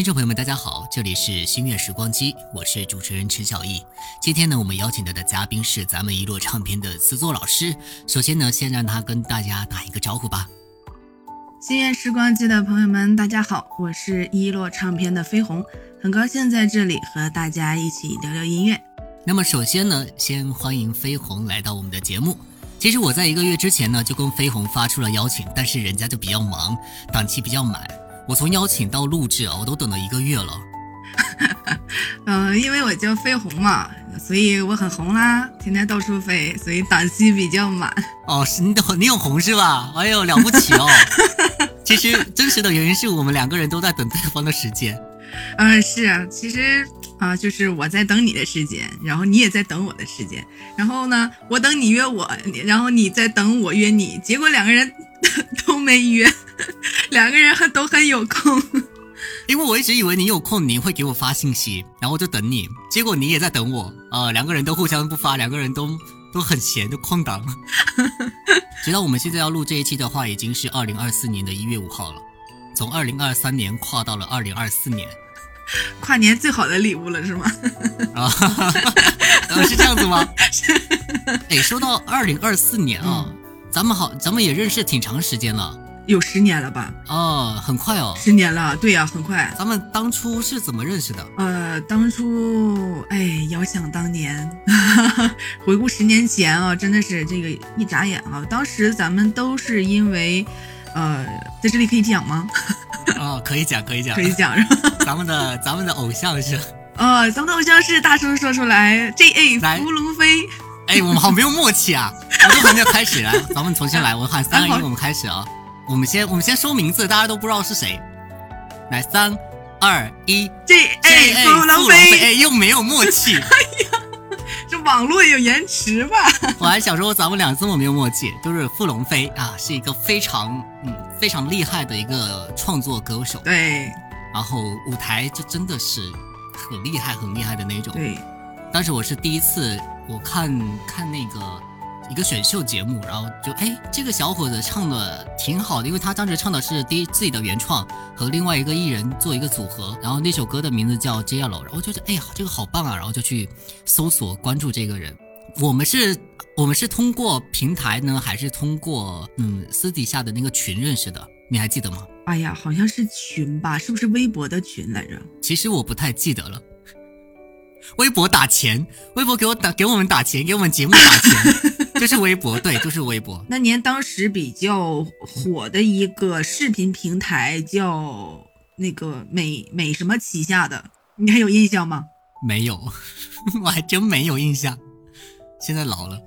听众朋友们，大家好，这里是星月时光机，我是主持人陈小艺。今天呢，我们邀请到的嘉宾是咱们一落唱片的词作老师。首先呢，先让他跟大家打一个招呼吧。星月时光机的朋友们，大家好，我是一落唱片的飞鸿，很高兴在这里和大家一起聊聊音乐。那么首先呢，先欢迎飞鸿来到我们的节目。其实我在一个月之前呢，就跟飞鸿发出了邀请，但是人家就比较忙，档期比较满。我从邀请到录制啊，我都等了一个月了。嗯，因为我叫飞鸿嘛，所以我很红啦，天天到处飞，所以档期比较满。哦，是你你有红是吧？哎呦，了不起哦！其实真实的原因是我们两个人都在等对方的时间。嗯，是啊，其实。啊，就是我在等你的时间，然后你也在等我的时间，然后呢，我等你约我，然后你在等我约你，结果两个人 都没约，两个人还都很有空。因为我一直以为你有空，你会给我发信息，然后就等你，结果你也在等我，啊，两个人都互相不发，两个人都都很闲，都空档。直到我们现在要录这一期的话，已经是二零二四年的一月五号了，从二零二三年跨到了二零二四年。跨年最好的礼物了是吗？啊，是这样子吗？哎，说到二零二四年啊，咱们好，咱们也认识挺长时间了，有十年了吧？哦，很快哦，十年了，对呀，很快。咱们当初是怎么认识的？呃，当初，哎，遥想当年，回顾十年前啊，真的是这个一眨眼啊，当时咱们都是因为，呃，在这里可以讲吗？哦，可以讲，可以讲，可以讲？咱们的咱们的偶像是，哦，咱们的偶像是大声说出来，J A 伏龙飞。哎，我们好没有默契啊！我都还没有开始来，咱们重新来，我喊三二一，我们开始啊！我们先我们先说名字，大家都不知道是谁。来，三二一，J A 伏龙飞。哎，又没有默契。哎呀，这网络有延迟吧？我还想说咱们俩这么没有默契，就是傅龙飞啊，是一个非常嗯非常厉害的一个创作歌手。对。然后舞台就真的是很厉害、很厉害的那种。对，当时我是第一次我看看那个一个选秀节目，然后就哎，这个小伙子唱的挺好的，因为他当时唱的是第一自己的原创，和另外一个艺人做一个组合，然后那首歌的名字叫《Jello》，然后觉得哎呀，这个好棒啊，然后就去搜索关注这个人。我们是，我们是通过平台呢，还是通过嗯私底下的那个群认识的？你还记得吗？哎呀，好像是群吧？是不是微博的群来着？其实我不太记得了。微博打钱，微博给我打，给我们打钱，给我们节目打钱，就是微博，对，就是微博。那年当时比较火的一个视频平台叫那个美美什么旗下的，你还有印象吗？没有，我还真没有印象。现在老了，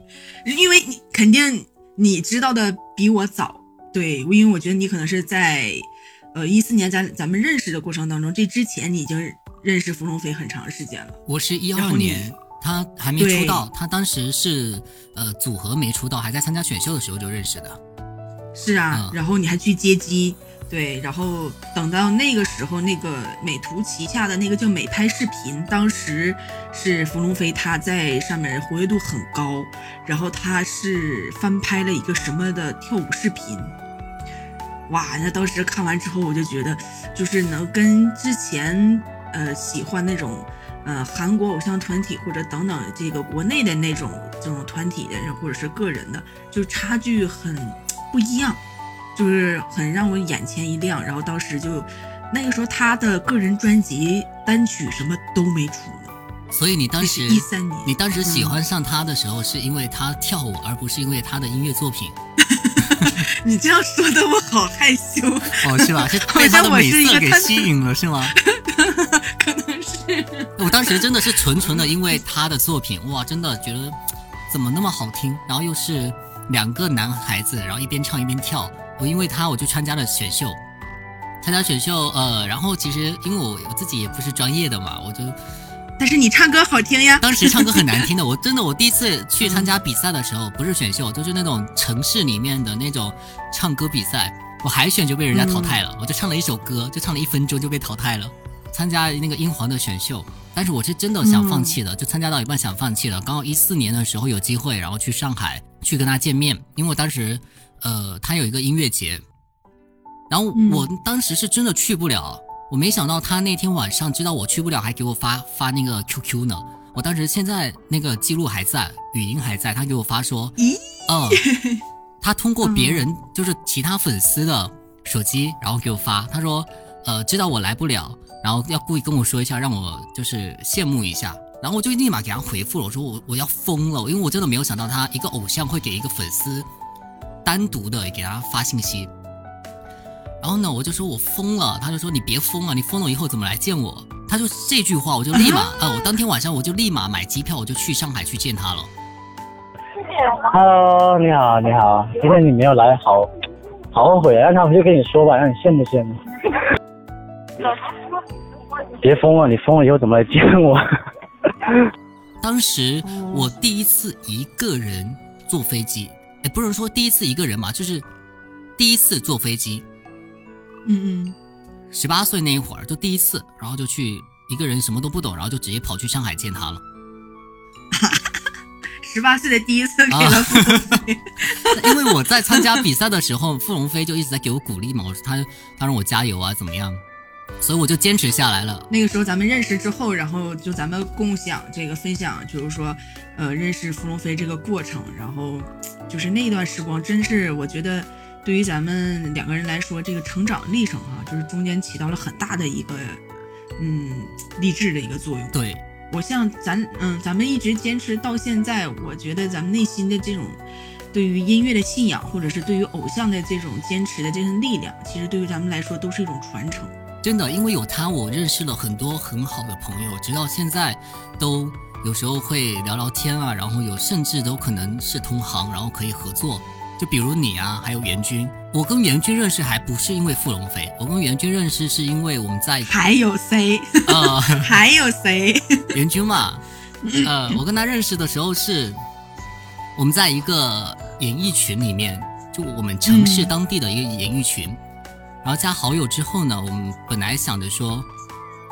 因为你肯定你知道的比我早。对，因为我觉得你可能是在，呃，一四年咱咱们认识的过程当中，这之前你已经认识芙蓉飞很长时间了。我是一二年，他还没出道，他当时是呃组合没出道，还在参加选秀的时候就认识的。是啊，然后你还去接机。对，然后等到那个时候，那个美图旗下的那个叫美拍视频，当时是芙蓉飞他在上面活跃度很高，然后他是翻拍了一个什么的跳舞视频，哇！那当时看完之后，我就觉得，就是能跟之前呃喜欢那种呃韩国偶像团体或者等等这个国内的那种这种团体的人或者是个人的，就是差距很不一样。就是很让我眼前一亮，然后当时就，那个时候他的个人专辑单曲什么都没出呢。所以你当时一三年，你当时喜欢上他的时候，是因为他跳舞，而不是因为他的音乐作品。你这样说的我好害羞哦，是吧？是 被他的美色给吸引了，是吗？我当时真的是纯纯的因为他的作品，哇，真的觉得怎么那么好听，然后又是两个男孩子，然后一边唱一边跳。我因为他，我就参加了选秀，参加选秀，呃，然后其实因为我我自己也不是专业的嘛，我就，但是你唱歌好听呀。当时唱歌很难听的，我真的，我第一次去参加比赛的时候，不是选秀，就是那种城市里面的那种唱歌比赛，我海选就被人家淘汰了，我就唱了一首歌，就唱了一分钟就被淘汰了。参加那个英皇的选秀，但是我是真的想放弃的，就参加到一半想放弃了。刚好一四年的时候有机会，然后去上海去跟他见面，因为我当时。呃，他有一个音乐节，然后我当时是真的去不了，我没想到他那天晚上知道我去不了，还给我发发那个 QQ 呢。我当时现在那个记录还在，语音还在，他给我发说，咦，嗯，他通过别人 就是其他粉丝的手机，然后给我发，他说，呃，知道我来不了，然后要故意跟我说一下，让我就是羡慕一下，然后我就立马给他回复了，我说我我要疯了，因为我真的没有想到他一个偶像会给一个粉丝单独的给他发信息。然后呢，我就说我疯了，他就说你别疯了，你疯了以后怎么来见我？他就这句话，我就立马，呃，我当天晚上我就立马买机票，我就去上海去见他了。Hello，你好，你好，今天你没有来，好，好后悔啊！那我就跟你说吧，让你羡慕羡慕。别疯了，你疯了以后怎么来见我？当时我第一次一个人坐飞机，也，不是说第一次一个人嘛，就是第一次坐飞机。嗯嗯，十八岁那一会儿就第一次，然后就去一个人什么都不懂，然后就直接跑去上海见他了。十八岁的第一次给了傅龙飞，因为我在参加比赛的时候，傅龙飞就一直在给我鼓励嘛，我说他他让我加油啊，怎么样？所以我就坚持下来了。那个时候咱们认识之后，然后就咱们共享这个分享，就是说，呃，认识傅龙飞这个过程，然后就是那段时光，真是我觉得。对于咱们两个人来说，这个成长历程啊，就是中间起到了很大的一个，嗯，励志的一个作用。对我像咱，嗯，咱们一直坚持到现在，我觉得咱们内心的这种对于音乐的信仰，或者是对于偶像的这种坚持的这份力量，其实对于咱们来说都是一种传承。真的，因为有他，我认识了很多很好的朋友，直到现在都有时候会聊聊天啊，然后有甚至都可能是同行，然后可以合作。就比如你啊，还有袁军，我跟袁军认识还不是因为傅龙飞，我跟袁军认识是因为我们在还有谁？呃，还有谁？袁军嘛，呃，我跟他认识的时候是我们在一个演艺群里面，就我们城市当地的一个演艺群，然后加好友之后呢，我们本来想着说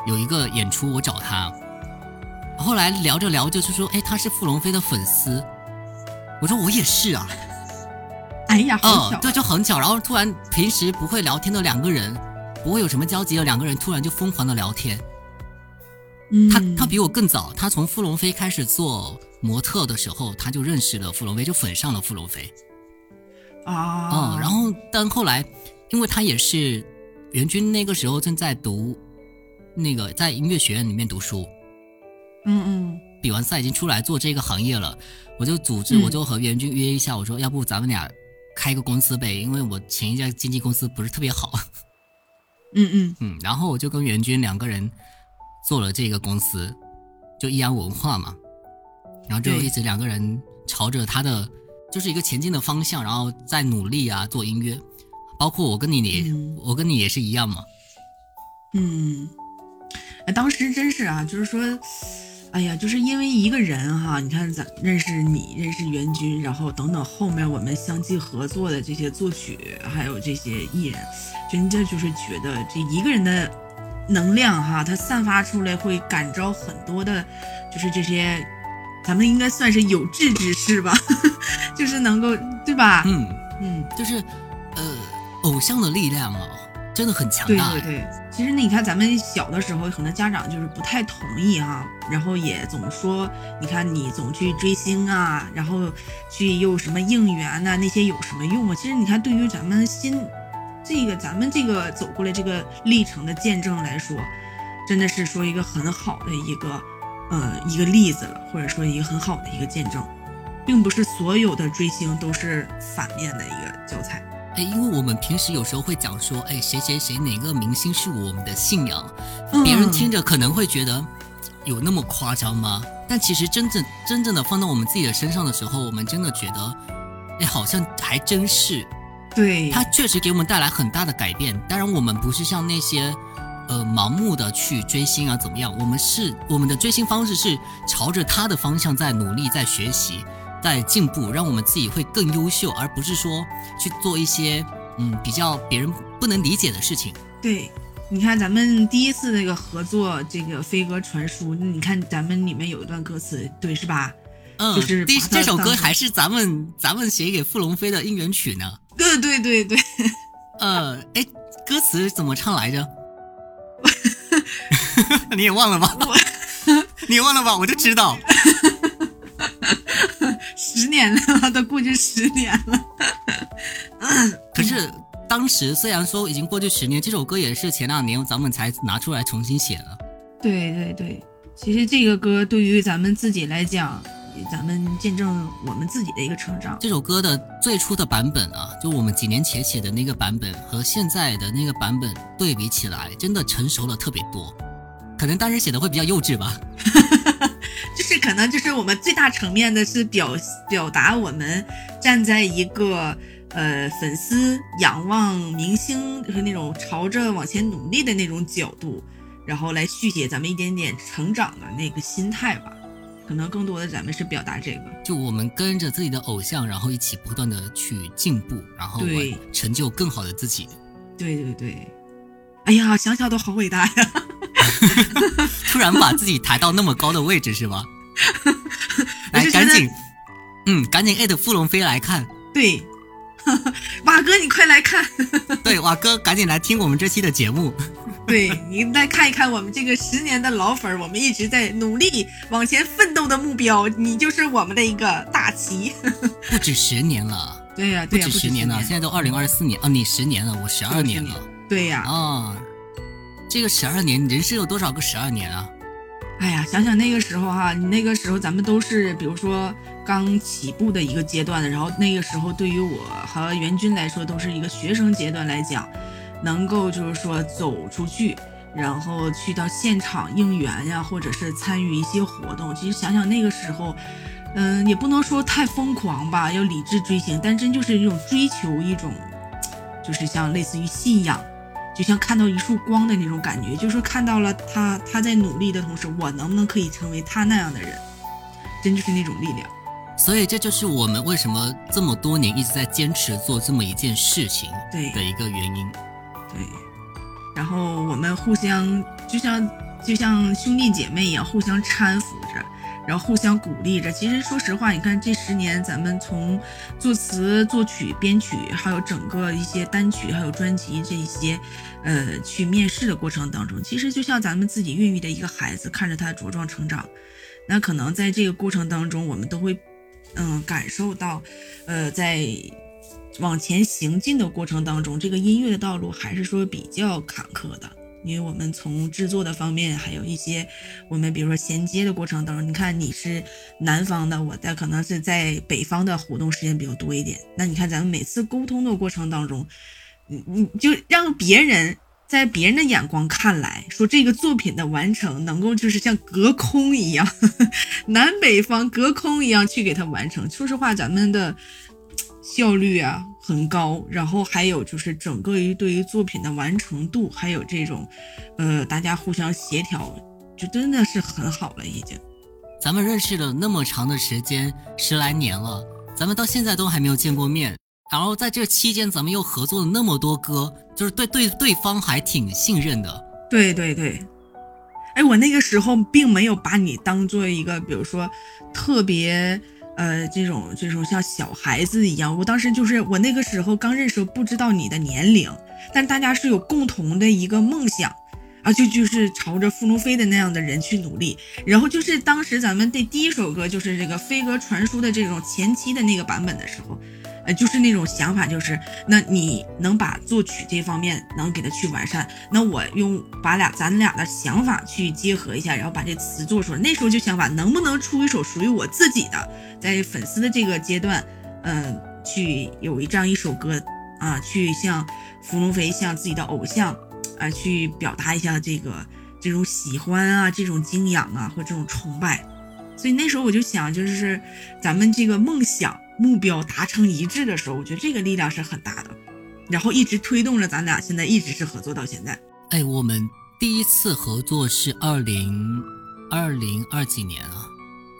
有一个演出，我找他，后来聊着聊着就说，哎，他是傅龙飞的粉丝，我说我也是啊。哎呀，嗯，对，就很巧。然后突然平时不会聊天的两个人，不会有什么交集的两个人，突然就疯狂的聊天。嗯，他他比我更早，他从傅龙飞开始做模特的时候，他就认识了傅龙飞，就粉上了傅龙飞。啊，嗯，然后但后来，因为他也是袁军那个时候正在读那个在音乐学院里面读书。嗯嗯，比完赛已经出来做这个行业了，我就组织，我就和袁军约一下，我说要不咱们俩。开个公司呗，因为我前一家经纪公司不是特别好。嗯嗯嗯，然后我就跟袁军两个人做了这个公司，就易安文化嘛。然后就一直两个人朝着他的就是一个前进的方向，然后在努力啊做音乐。包括我跟你也，我跟你也是一样嘛。嗯，哎，当时真是啊，就是说。哎呀，就是因为一个人哈，你看咱认识你，认识袁军，然后等等后面我们相继合作的这些作曲，还有这些艺人，真的就是觉得这一个人的能量哈，他散发出来会感召很多的，就是这些，咱们应该算是有志之士吧，就是能够对吧？嗯嗯，就是呃，偶像的力量啊。真的很强大。对对对，其实你看咱们小的时候，可能家长就是不太同意哈，然后也总说，你看你总去追星啊，然后去又什么应援呐，那些有什么用啊？其实你看，对于咱们新这个咱们这个走过来这个历程的见证来说，真的是说一个很好的一个呃一个例子了，或者说一个很好的一个见证，并不是所有的追星都是反面的一个教材。哎，因为我们平时有时候会讲说，哎，谁谁谁哪个明星是我们的信仰，别人听着可能会觉得有那么夸张吗？但其实真正真正的放到我们自己的身上的时候，我们真的觉得，哎，好像还真是。对，他确实给我们带来很大的改变。当然，我们不是像那些呃盲目的去追星啊怎么样，我们是我们的追星方式是朝着他的方向在努力在学习。在进步，让我们自己会更优秀，而不是说去做一些嗯比较别人不能理解的事情。对，你看咱们第一次那个合作这个飞鸽传书，你看咱们里面有一段歌词，对是吧？嗯，就是第这首歌还是咱们咱们写给傅龙飞的应援曲呢。对对对对。呃，哎，歌词怎么唱来着？你也忘了吧？你也忘了吧？我就知道。十年了，都过去十年了。可是当时虽然说已经过去十年，这首歌也是前两年咱们才拿出来重新写的。对对对，其实这个歌对于咱们自己来讲，咱们见证我们自己的一个成长。这首歌的最初的版本啊，就我们几年前写的那个版本和现在的那个版本对比起来，真的成熟了特别多。可能当时写的会比较幼稚吧。就是可能就是我们最大层面的是表表达我们站在一个呃粉丝仰望明星就是那种朝着往前努力的那种角度。然后来续写咱们一点点成长的那个心态吧，可能更多的咱们是表达这个，就我们跟着自己的偶像，然后一起不断的去进步，然后成就更好的自己。对对对，哎呀，想想都好伟大呀！突然把自己抬到那么高的位置是吧？来，赶紧，嗯，赶紧艾特傅龙飞来看。对，瓦哥你快来看。对，瓦哥赶紧来听我们这期的节目。对你来看一看我们这个十年的老粉儿，我们一直在努力往前奋斗的目标，你就是我们的一个大旗。不止十年了，对呀，不止十年了，现在都二零二四年啊，你十年了，我十二年了，对呀，啊，这个十二年，人生有多少个十二年啊？哎呀，想想那个时候哈，你那个时候咱们都是，比如说刚起步的一个阶段的，然后那个时候对于我和袁军来说，都是一个学生阶段来讲。能够就是说走出去，然后去到现场应援呀，或者是参与一些活动。其实想想那个时候，嗯，也不能说太疯狂吧，要理智追星，但真就是一种追求一种，就是像类似于信仰，就像看到一束光的那种感觉，就是看到了他他在努力的同时，我能不能可以成为他那样的人，真就是那种力量。所以这就是我们为什么这么多年一直在坚持做这么一件事情的一个原因。对，然后我们互相就像就像兄弟姐妹一样，互相搀扶着，然后互相鼓励着。其实说实话，你看这十年，咱们从作词、作曲、编曲，还有整个一些单曲，还有专辑这些，呃，去面试的过程当中，其实就像咱们自己孕育的一个孩子，看着他茁壮成长。那可能在这个过程当中，我们都会，嗯，感受到，呃，在。往前行进的过程当中，这个音乐的道路还是说比较坎坷的，因为我们从制作的方面，还有一些我们比如说衔接的过程当中，你看你是南方的，我在可能是在北方的活动时间比较多一点，那你看咱们每次沟通的过程当中，你你就让别人在别人的眼光看来，说这个作品的完成能够就是像隔空一样，呵 呵南北方隔空一样去给它完成。说实话，咱们的。效率啊很高，然后还有就是整个于对于作品的完成度，还有这种，呃，大家互相协调，就真的是很好了已经。咱们认识了那么长的时间，十来年了，咱们到现在都还没有见过面。然后在这期间，咱们又合作了那么多歌，就是对对对方还挺信任的。对对对，哎，我那个时候并没有把你当做一个，比如说特别。呃，这种这种像小孩子一样，我当时就是我那个时候刚认识，不知道你的年龄，但大家是有共同的一个梦想啊，就就是朝着傅龙飞的那样的人去努力。然后就是当时咱们的第一首歌就是这个《飞鸽传书》的这种前期的那个版本的时候。呃，就是那种想法，就是那你能把作曲这方面能给它去完善，那我用把俩咱俩的想法去结合一下，然后把这词做出来。那时候就想法能不能出一首属于我自己的，在粉丝的这个阶段，嗯，去有一这样一首歌啊，去向芙蓉飞，向自己的偶像啊，去表达一下这个这种喜欢啊，这种敬仰啊和这种崇拜。所以那时候我就想，就是咱们这个梦想。目标达成一致的时候，我觉得这个力量是很大的，然后一直推动着咱俩现在一直是合作到现在。哎，我们第一次合作是二零二零二几年啊？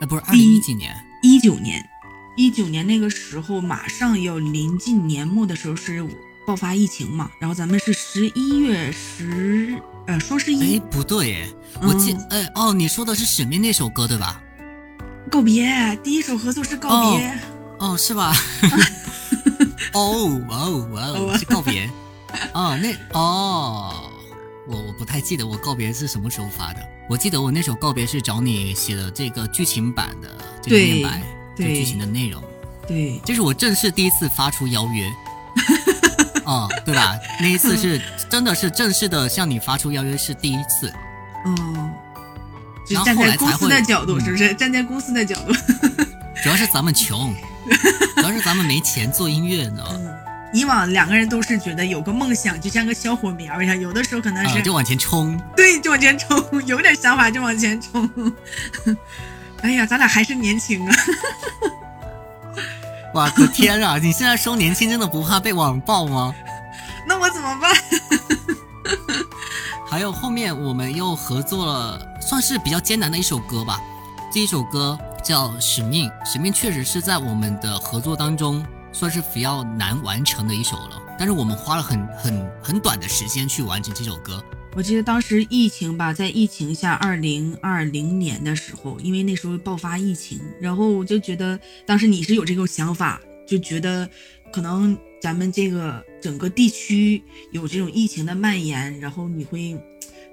哎，不是二零一几年？一九年，一九年那个时候马上要临近年末的时候是爆发疫情嘛？然后咱们是十一月十呃双十一？哎，不对，哎，我记哎哦，你说的是沈面那首歌对吧？告别，第一首合作是告别。哦，是吧？哦，哇哦，哇哦，是告别。哦，那哦，我我不太记得我告别是什么时候发的。我记得我那首告别是找你写的这个剧情版的这个念白，对剧情的内容。对，这是我正式第一次发出邀约。哦，对吧？那一次是真的是正式的向你发出邀约是第一次。哦。站在公司的角度，是不是？站在公司的角度。主要是咱们穷，主要是咱们没钱做音乐呢。以往两个人都是觉得有个梦想就像个小火苗一样，有的时候可能是就往前冲。对，就往前冲，有点想法就往前冲。哎呀，咱俩还是年轻啊！哇，可天啊！你现在说年轻真的不怕被网暴吗？那我怎么办？还有后面我们又合作了，算是比较艰难的一首歌吧。这一首歌。叫《使命》，《使命》确实是在我们的合作当中算是比较难完成的一首了。但是我们花了很很很短的时间去完成这首歌。我记得当时疫情吧，在疫情下，二零二零年的时候，因为那时候爆发疫情，然后我就觉得当时你是有这个想法，就觉得可能咱们这个整个地区有这种疫情的蔓延，然后你会。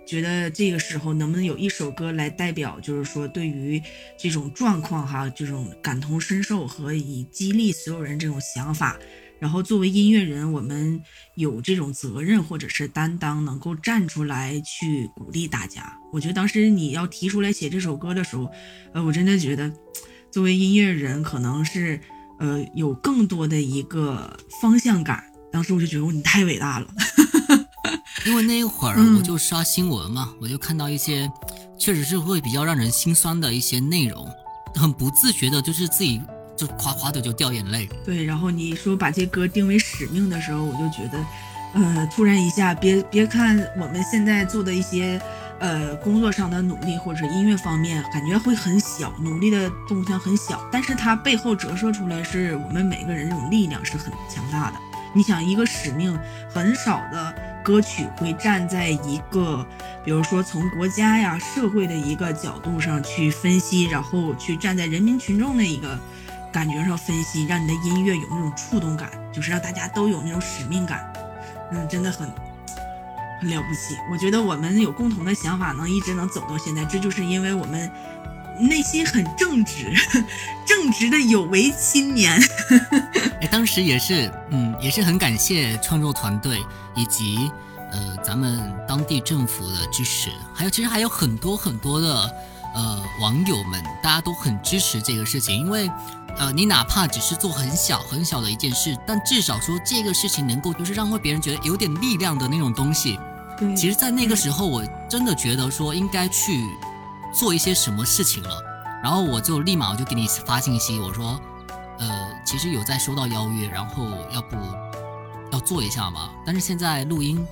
觉得这个时候能不能有一首歌来代表，就是说对于这种状况哈，这种感同身受和以激励所有人这种想法，然后作为音乐人，我们有这种责任或者是担当，能够站出来去鼓励大家。我觉得当时你要提出来写这首歌的时候，呃，我真的觉得作为音乐人，可能是呃有更多的一个方向感。当时我就觉得你太伟大了。因为那一会儿我就刷新闻嘛，我就看到一些确实是会比较让人心酸的一些内容，很不自觉的，就是自己就夸夸的就掉眼泪。对，然后你说把这歌定为使命的时候，我就觉得，呃，突然一下，别别看我们现在做的一些呃工作上的努力或者音乐方面，感觉会很小，努力的动向很小，但是它背后折射出来是我们每个人这种力量是很强大的。你想一个使命，很少的歌曲会站在一个，比如说从国家呀、社会的一个角度上去分析，然后去站在人民群众的一个感觉上分析，让你的音乐有那种触动感，就是让大家都有那种使命感。嗯，真的很很了不起。我觉得我们有共同的想法，能一直能走到现在，这就是因为我们。内心很正直，正直的有为青年。哎，当时也是，嗯，也是很感谢创作团队以及呃咱们当地政府的支持，还有其实还有很多很多的呃网友们，大家都很支持这个事情，因为呃你哪怕只是做很小很小的一件事，但至少说这个事情能够就是让会别人觉得有点力量的那种东西。其实，在那个时候，我真的觉得说应该去。做一些什么事情了，然后我就立马我就给你发信息，我说，呃，其实有在收到邀约，然后要不要做一下嘛？但是现在录音，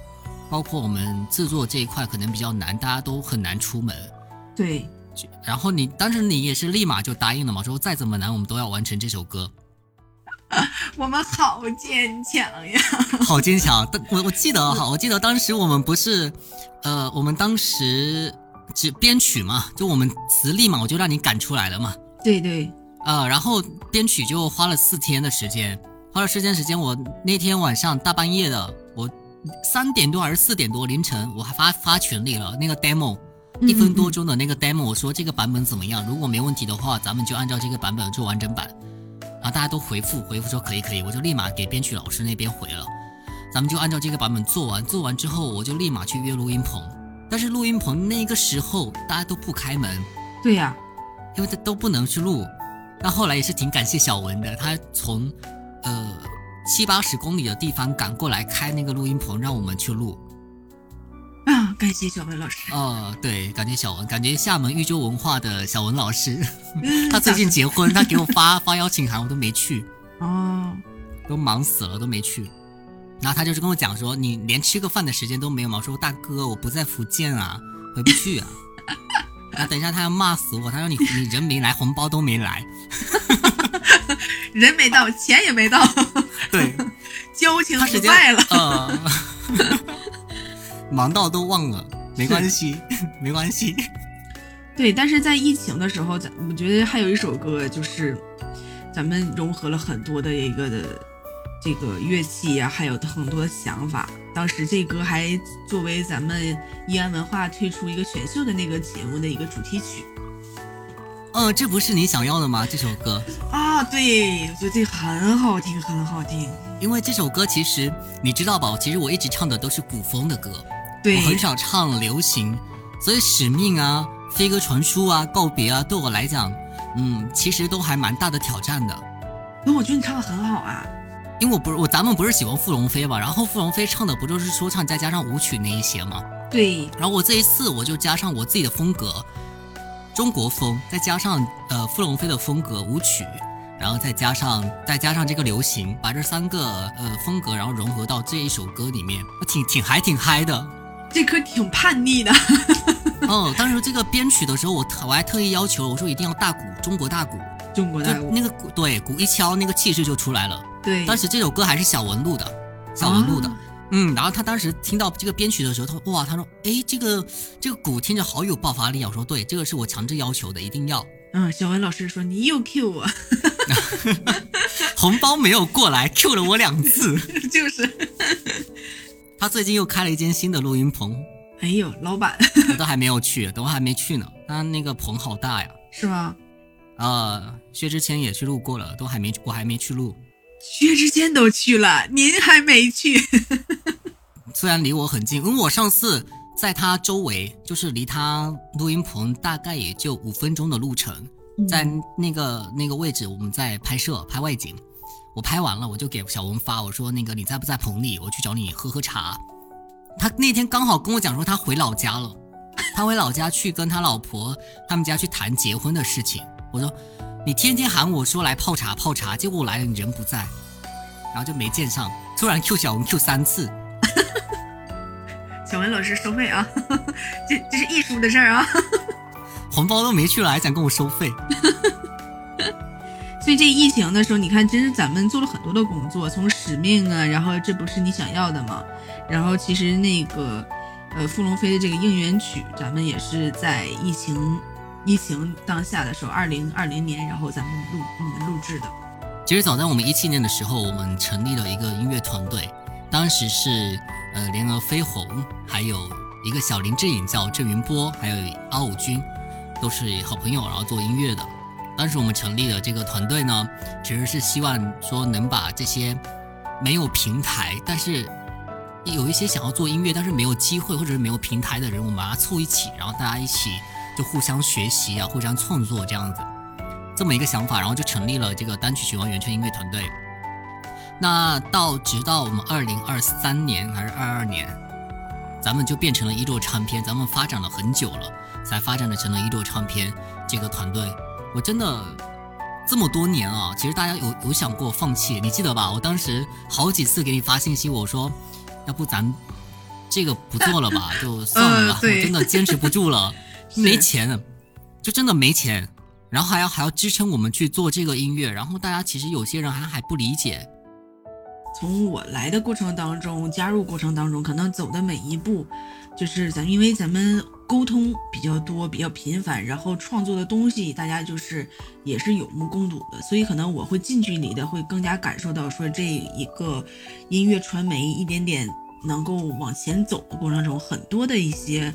包括我们制作这一块可能比较难，大家都很难出门。对。然后你当时你也是立马就答应了嘛，说再怎么难我们都要完成这首歌。我们好坚强呀！好坚强。但我我记得哈，我记得当时我们不是，呃，我们当时。只编曲嘛，就我们词立马我就让你赶出来了嘛。对对，呃，然后编曲就花了四天的时间，花了四天时间。我那天晚上大半夜的，我三点多还是四点多凌晨，我还发发群里了那个 demo，一分多钟的那个 demo，我说这个版本怎么样？如果没问题的话，咱们就按照这个版本做完整版。然后大家都回复回复说可以可以，我就立马给编曲老师那边回了，咱们就按照这个版本做完。做完之后，我就立马去约录音棚。但是录音棚那个时候大家都不开门，对呀，因为他都不能去录。那后来也是挺感谢小文的，他从呃七八十公里的地方赶过来开那个录音棚，让我们去录。啊，感谢小文老师。哦，对，感谢小文，感觉厦门豫州文化的小文老师，他最近结婚，他给我发发邀请函，我都没去。哦，都忙死了，都没去。然后他就是跟我讲说，你连吃个饭的时间都没有吗？我说大哥，我不在福建啊，回不去啊。然后等一下他要骂死我，他说你你人没来，红包都没来，人没到，钱也没到，对，交情不在了，呃，忙到都忘了，没关系，没关系。对，但是在疫情的时候，咱我觉得还有一首歌，就是咱们融合了很多的一个的。这个乐器呀，还有很多的想法。当时这歌还作为咱们易安文化推出一个选秀的那个节目的一个主题曲。嗯，这不是你想要的吗？这首歌啊，对，我觉得这很好听，很好听。因为这首歌其实你知道吧？其实我一直唱的都是古风的歌，对我很少唱流行，所以使命啊、飞鸽传书啊、告别啊，对我来讲，嗯，其实都还蛮大的挑战的。那我觉得你唱的很好啊。因为我不是我，咱们不是喜欢傅龙飞吧？然后傅龙飞唱的不就是说唱再加上舞曲那一些吗？对。然后我这一次我就加上我自己的风格。中国风，再加上呃傅龙飞的风格舞曲，然后再加上再加上这个流行，把这三个呃风格然后融合到这一首歌里面，我挺挺还挺嗨的。这歌挺叛逆的。哦，当时这个编曲的时候，我特我还特意要求我说一定要大鼓，中国大鼓，中国大鼓，那个鼓对鼓一敲，那个气势就出来了。对，当时这首歌还是小文录的，小文录的。嗯，然后他当时听到这个编曲的时候，他说：“哇，他说，哎，这个这个鼓听着好有爆发力啊！”我说：“对，这个是我强制要求的，一定要。”嗯，小文老师说：“你又 Q 我，红包没有过来，Q 了我两次。”就是，他最近又开了一间新的录音棚。哎呦，老板，我都还没有去，等我还没去呢。他那个棚好大呀，是吗？啊，薛之谦也去录过了，都还没，我还没去录。薛之谦都去了，您还没去。虽然离我很近，因为我上次在他周围，就是离他录音棚大概也就五分钟的路程，在那个那个位置，我们在拍摄拍外景。我拍完了，我就给小文发，我说那个你在不在棚里？我去找你喝喝茶。他那天刚好跟我讲说他回老家了，他回老家去跟他老婆他们家去谈结婚的事情。我说。你天天喊我说来泡茶泡茶，结果我来了你人不在，然后就没见上。突然 Q 小文 Q 三次，小文老师收费啊，这这是艺术的事儿啊，红包都没去了还想跟我收费。所以这疫情的时候，你看，真是咱们做了很多的工作，从使命啊，然后这不是你想要的吗？然后其实那个呃傅龙飞的这个应援曲，咱们也是在疫情。疫情当下的时候，二零二零年，然后咱们录我们录制的。其实早在我们一七年的时候，我们成立了一个音乐团队，当时是呃联合飞鸿，还有一个小林志颖叫郑云波，还有阿武军，都是好朋友，然后做音乐的。当时我们成立的这个团队呢，其实是希望说能把这些没有平台，但是有一些想要做音乐但是没有机会或者是没有平台的人，我们把它凑一起，然后大家一起。就互相学习啊，互相创作这样子，这么一个想法，然后就成立了这个单曲循环圆圈音乐团队。那到直到我们二零二三年还是二二年，咱们就变成了一座唱片。咱们发展了很久了，才发展的成了一座唱片这个团队。我真的这么多年啊，其实大家有有想过放弃？你记得吧？我当时好几次给你发信息，我说要不咱这个不做了吧，就算了吧，我真的坚持不住了。没钱，就真的没钱，然后还要还要支撑我们去做这个音乐，然后大家其实有些人还还不理解。从我来的过程当中，加入过程当中，可能走的每一步，就是咱因为咱们沟通比较多，比较频繁，然后创作的东西大家就是也是有目共睹的，所以可能我会近距离的会更加感受到说这一个音乐传媒一点点能够往前走的过程中，很多的一些。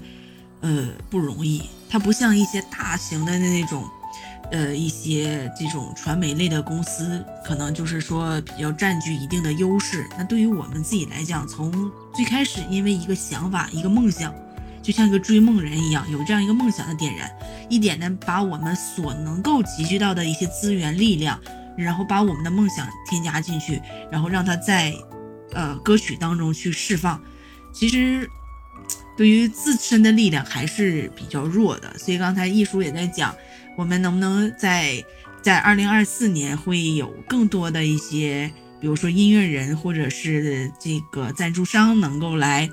呃，不容易。它不像一些大型的那种，呃，一些这种传媒类的公司，可能就是说比较占据一定的优势。那对于我们自己来讲，从最开始因为一个想法、一个梦想，就像一个追梦人一样，有这样一个梦想的点燃，一点呢，把我们所能够集聚到的一些资源、力量，然后把我们的梦想添加进去，然后让它在呃歌曲当中去释放。其实。对于自身的力量还是比较弱的，所以刚才艺术也在讲，我们能不能在在二零二四年会有更多的一些，比如说音乐人或者是这个赞助商能够来，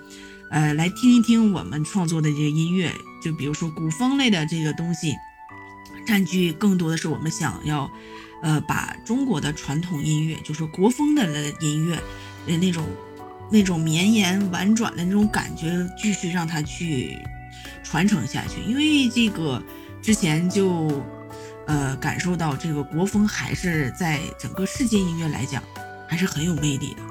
呃，来听一听我们创作的这个音乐，就比如说古风类的这个东西，占据更多的是我们想要，呃，把中国的传统音乐，就是国风的音乐，呃，那种。那种绵延婉转的那种感觉，继续让它去传承下去。因为这个之前就呃感受到这个国风还是在整个世界音乐来讲，还是很有魅力的。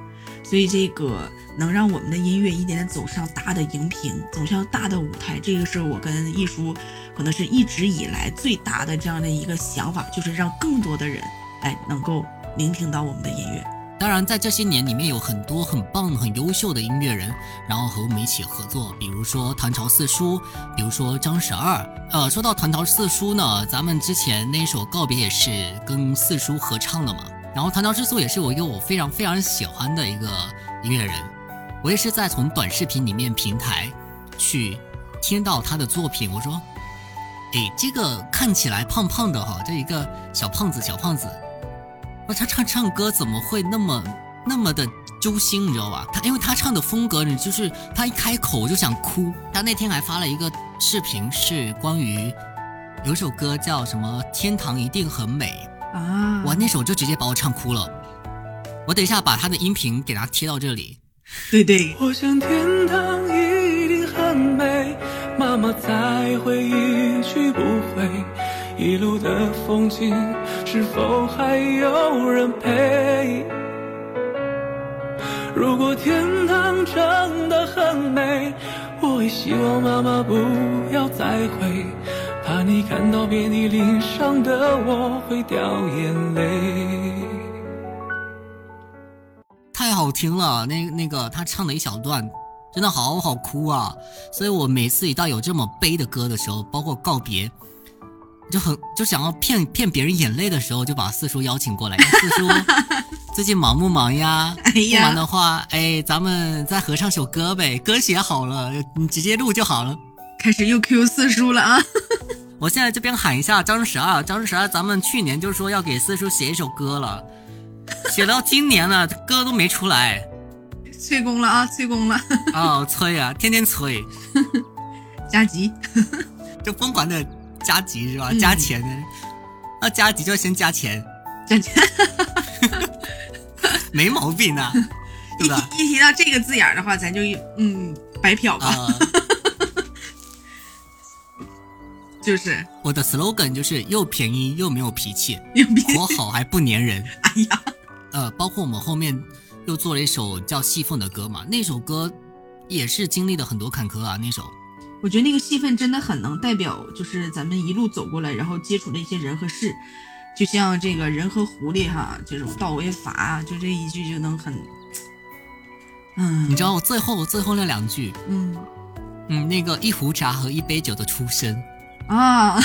所以这个能让我们的音乐一点点走上大的荧屏，走向大的舞台，这个是我跟艺叔可能是一直以来最大的这样的一个想法，就是让更多的人哎能够聆听到我们的音乐。当然，在这些年里面有很多很棒、很优秀的音乐人，然后和我们一起合作，比如说唐朝四叔，比如说张十二。呃，说到唐朝四叔呢，咱们之前那首告别也是跟四叔合唱的嘛。然后唐朝之叔也是我一个我非常非常喜欢的一个音乐人，我也是在从短视频里面平台去听到他的作品，我说，诶，这个看起来胖胖的哈，这一个小胖子小胖子，哇，他唱唱歌怎么会那么那么的揪心，你知道吧？他因为他唱的风格，你就是他一开口我就想哭。他那天还发了一个视频，是关于有首歌叫什么《天堂一定很美》。啊！哇，那首就直接把我唱哭了。我等一下把他的音频给他贴到这里。对对。我想天堂一定很美，妈妈再会一去不回，一路的风景是否还有人陪？如果天堂真的很美，我也希望妈妈不要再回。怕你看到遍体鳞伤的我会掉眼泪。太好听了，那那个他唱的一小段，真的好好哭啊！所以我每次一到有这么悲的歌的时候，包括告别，就很就想要骗骗别人眼泪的时候，就把四叔邀请过来。四叔最近忙不忙呀？不忙的话，哎，咱们再合唱首歌呗，歌写好了，你直接录就好了。开始又 Q 四叔了啊！我现在这边喊一下张十二，张十二，咱们去年就说要给四叔写一首歌了，写到今年了，歌都没出来，催工了啊，催工了！哦，催啊，天天催，加急，就疯狂的加急是吧？加钱，那加急就要先加钱，加钱，没毛病啊，对吧？一提到这个字眼的话，咱就嗯白嫖吧。就是我的 slogan 就是又便宜又没有脾气，活好还不粘人。哎呀，呃，包括我们后面又做了一首叫《细凤》的歌嘛，那首歌也是经历了很多坎坷啊。那首，我觉得那个戏份真的很能代表，就是咱们一路走过来，然后接触的一些人和事，就像这个人和狐狸哈，这种道为法，就这一句就能很，嗯，你知道我最后最后那两句，嗯嗯，那个一壶茶和一杯酒的出身。啊，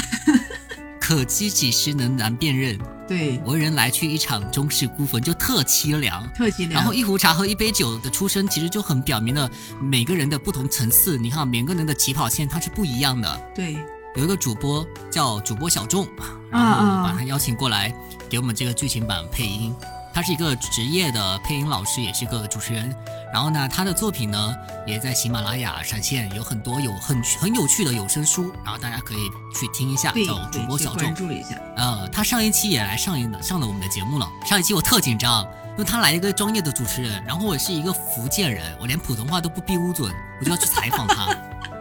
可知几时能难辨认？对，文人来去一场终是孤坟，就特凄凉，特凄凉。然后一壶茶和一杯酒的出身，其实就很表明了每个人的不同层次。你看，每个人的起跑线它是不一样的。对，有一个主播叫主播小众，然后把他邀请过来给我们这个剧情版配音。他是一个职业的配音老师，也是个主持人。然后呢，他的作品呢也在喜马拉雅上线，有很多有很很有趣的有声书，然后大家可以去听一下。叫主播小众，关注一下。呃，他上一期也来上的上了我们的节目了。上一期我特紧张，因为他来一个专业的主持人，然后我是一个福建人，我连普通话都不标准，我就要去采访他。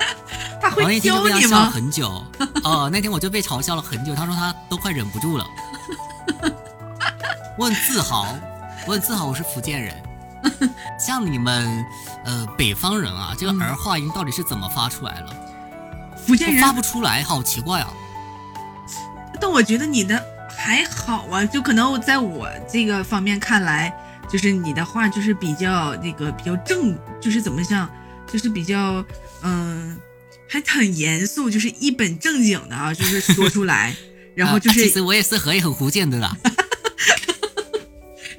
他会教你吗？很久。哦，那天我就被嘲笑了很久，他说他都快忍不住了。我很自豪，我很自豪，我是福建人。像你们，呃，北方人啊，这个儿化音到底是怎么发出来了？福建人发不出来，好奇怪啊！但我觉得你的还好啊，就可能在我这个方面看来，就是你的话就是比较那个比较正，就是怎么像，就是比较嗯，还很严肃，就是一本正经的啊，就是说出来，然后就是。其实我也是可以很福建的啦。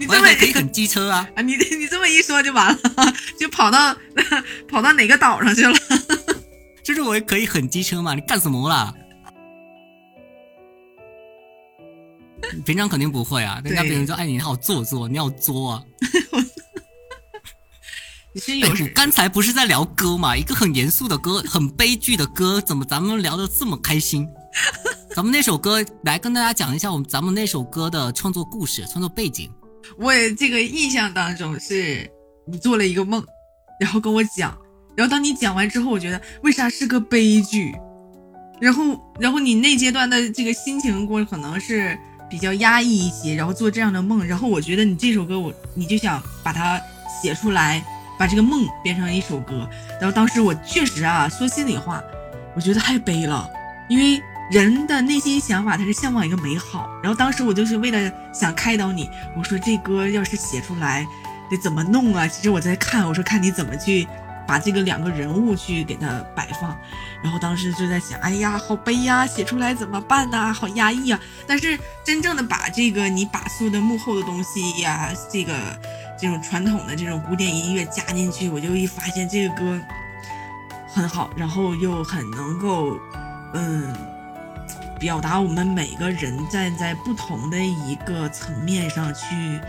我也可以很机车啊！啊，你 你这么一说就完了，就跑到 跑到哪个岛上去了？就是我也可以很机车嘛？你干什么啦？平常肯定不会啊，人家别人说：“哎，你好做作，你好作啊！”你是有刚才不是在聊歌嘛？一个很严肃的歌，很悲剧的歌，怎么咱们聊的这么开心？咱们那首歌来跟大家讲一下我们咱们那首歌的创作故事、创作背景。我也这个印象当中是你做了一个梦，然后跟我讲，然后当你讲完之后，我觉得为啥是个悲剧？然后，然后你那阶段的这个心情过可能是比较压抑一些，然后做这样的梦。然后我觉得你这首歌，我你就想把它写出来，把这个梦变成一首歌。然后当时我确实啊，说心里话，我觉得太悲了，因为人的内心想法他是向往一个美好。然后当时我就是为了想开导你，我说这歌要是写出来得怎么弄啊？其实我在看，我说看你怎么去。把这个两个人物去给他摆放，然后当时就在想，哎呀，好悲呀，写出来怎么办呢？好压抑啊！但是真正的把这个你把所有的幕后的东西呀，这个这种传统的这种古典音乐加进去，我就一发现这个歌很好，然后又很能够，嗯，表达我们每个人站在不同的一个层面上去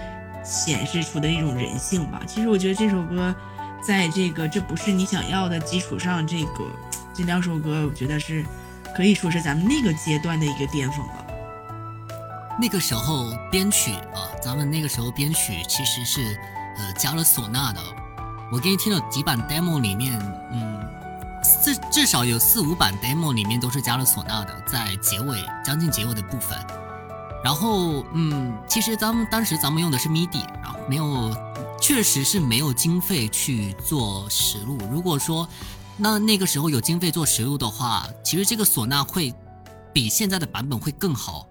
显示出的一种人性吧。其实我觉得这首歌。在这个这不是你想要的基础上，这个这两首歌，我觉得是可以说是咱们那个阶段的一个巅峰了。那个时候编曲啊，咱们那个时候编曲其实是呃加了唢呐的。我给你听了几版 demo 里面，嗯，至至少有四五版 demo 里面都是加了唢呐的，在结尾将近结尾的部分。然后嗯，其实咱们当时咱们用的是 MIDI，然后没有。确实是没有经费去做实录。如果说那那个时候有经费做实录的话，其实这个唢呐会比现在的版本会更好。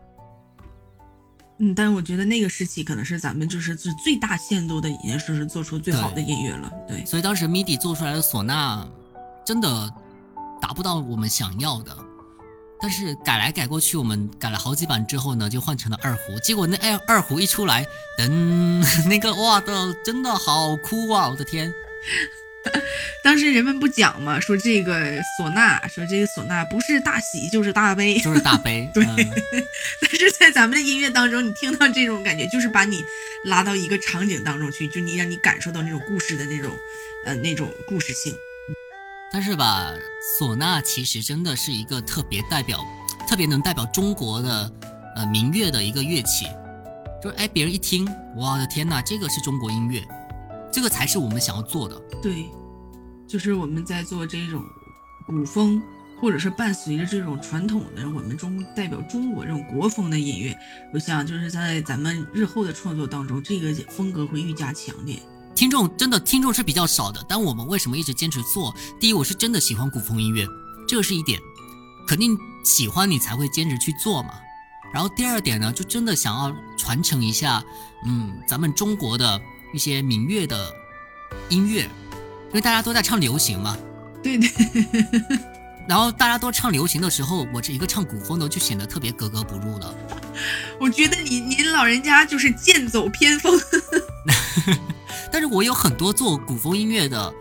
嗯，但我觉得那个时期可能是咱们就是是最大限度的已经是做出最好的音乐了。对，所以当时 MIDI 做出来的唢呐真的达不到我们想要的。但是改来改过去，我们改了好几版之后呢，就换成了二胡。结果那二二胡一出来，噔，那个哇的真的好哭啊！我的天，当时人们不讲嘛，说这个唢呐，说这个唢呐不是大喜就是大悲，就是大悲。对，但是在咱们的音乐当中，你听到这种感觉，就是把你拉到一个场景当中去，就你让你感受到那种故事的那种，呃，那种故事性。但是吧，唢呐其实真的是一个特别代表、特别能代表中国的呃民乐的一个乐器。就是哎，别人一听，我的天哪，这个是中国音乐，这个才是我们想要做的。对，就是我们在做这种古风，或者是伴随着这种传统的我们中代表中国这种国风的音乐。我想就是在咱们日后的创作当中，这个风格会愈加强烈。听众真的听众是比较少的，但我们为什么一直坚持做？第一，我是真的喜欢古风音乐，这个是一点，肯定喜欢你才会坚持去做嘛。然后第二点呢，就真的想要传承一下，嗯，咱们中国的一些民乐的音乐，因为大家都在唱流行嘛。对对。然后大家都唱流行的时候，我这一个唱古风的就显得特别格格不入了。我觉得你您老人家就是剑走偏锋。但是我有很多做古风音乐的，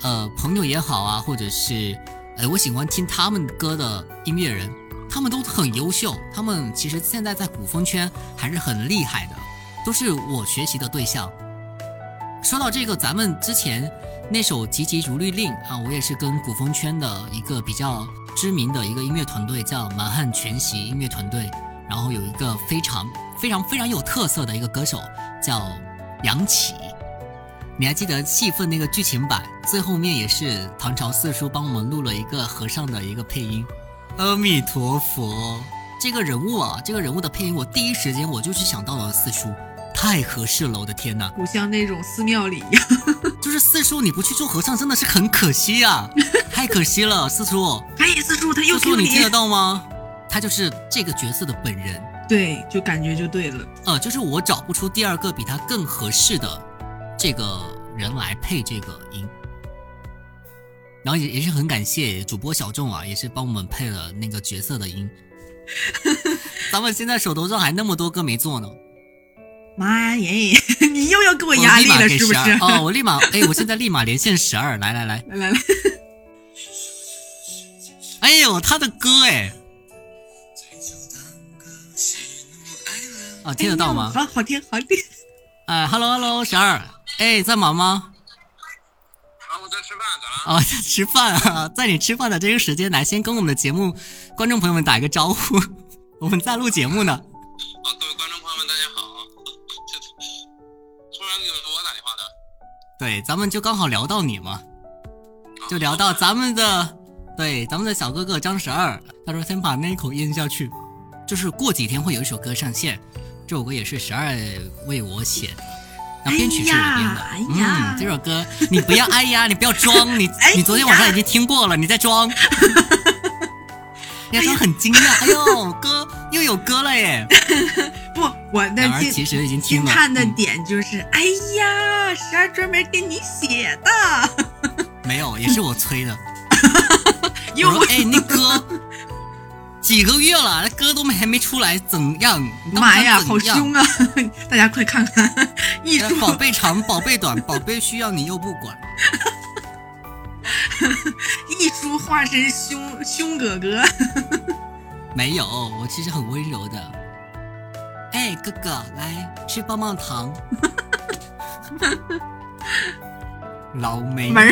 呃，朋友也好啊，或者是，呃，我喜欢听他们歌的音乐人，他们都很优秀，他们其实现在在古风圈还是很厉害的，都是我学习的对象。说到这个，咱们之前那首《急急如律令》啊，我也是跟古风圈的一个比较知名的一个音乐团队叫满汉全席音乐团队，然后有一个非常非常非常有特色的一个歌手叫杨启。你还记得戏份那个剧情版最后面也是唐朝四叔帮我们录了一个和尚的一个配音，阿弥陀佛，这个人物啊，这个人物的配音，我第一时间我就是想到了四叔，太合适了，我的天呐，不像那种寺庙里，就是四叔你不去做和尚真的是很可惜呀，太可惜了，四叔，哎，四叔他又四叔你。听得到吗？他就是这个角色的本人，对，就感觉就对了，呃，就是我找不出第二个比他更合适的。这个人来配这个音，然后也也是很感谢主播小众啊，也是帮我们配了那个角色的音。咱们现在手头上还那么多歌没做呢。妈耶，你又要给我压力了是不是？哦，我立马，哎，我现在立马连线十二，来来来来来来。哎呦，他的歌哎，啊，听得到吗？好好听，好听。哎，Hello Hello，十二。哎，在忙吗？啊，我在吃饭，咋了？哦，在吃饭啊，在你吃饭的这个时间，来先跟我们的节目观众朋友们打一个招呼，我们在录节目呢。啊，各位观众朋友们，大家好。突然给我打电话的。对，咱们就刚好聊到你嘛，就聊到咱们的，对，咱们的小哥哥张十二，他说先把那一口咽下去，就是过几天会有一首歌上线，这首歌也是十二为我写的，那编曲是我编的。哎呀，嗯，这首歌你不要哎呀，你不要装，你 你昨天晚上已经听过了，你在装。你说很惊讶，哎呦，歌又有歌了耶！不，我的其实已经听了。惊叹的点就是，哎呀，十二专门给你写的。没有，也是我催的。我说，哎，那歌几个月了，那歌都没还没出来，怎样？妈呀，好凶啊！大家快看看，艺术宝贝长，宝贝短，宝贝需要你又不管。一书化身凶凶哥哥，没有，我其实很温柔的。哎，哥哥，来吃棒棒糖。老妹儿，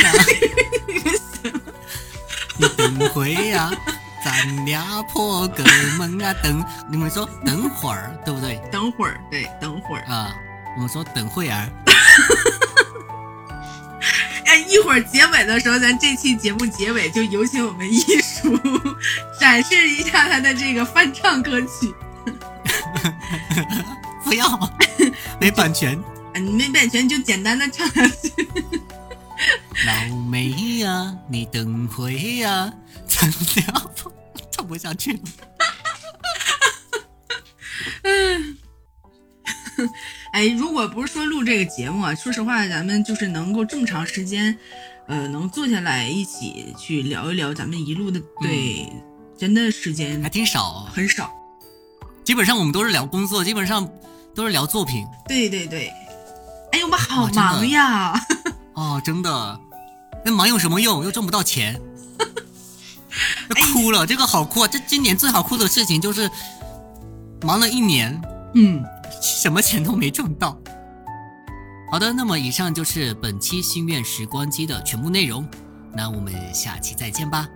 你等会呀，咱俩破个门啊，等你们说等会儿，对不对？等会儿，对，等会儿啊，我们说等会儿。哎一会儿结尾的时候，咱这期节目结尾就有请我们艺术展示一下他的这个翻唱歌曲。不要，没版权。你没版权就简单的唱下去。老妹呀，你等会呀，咱俩唱不下去了。嗯。哎，如果不是说录这个节目啊，说实话，咱们就是能够这么长时间，呃，能坐下来一起去聊一聊咱们一路的，对，真的时间还挺少，很少。基本上我们都是聊工作，基本上都是聊作品。对对对，哎，我们好忙呀！哦，真的，那忙有什么用？又挣不到钱，哭了。这个好哭啊！这今年最好哭的事情就是忙了一年，嗯。什么钱都没挣到。好的，那么以上就是本期心愿时光机的全部内容，那我们下期再见吧。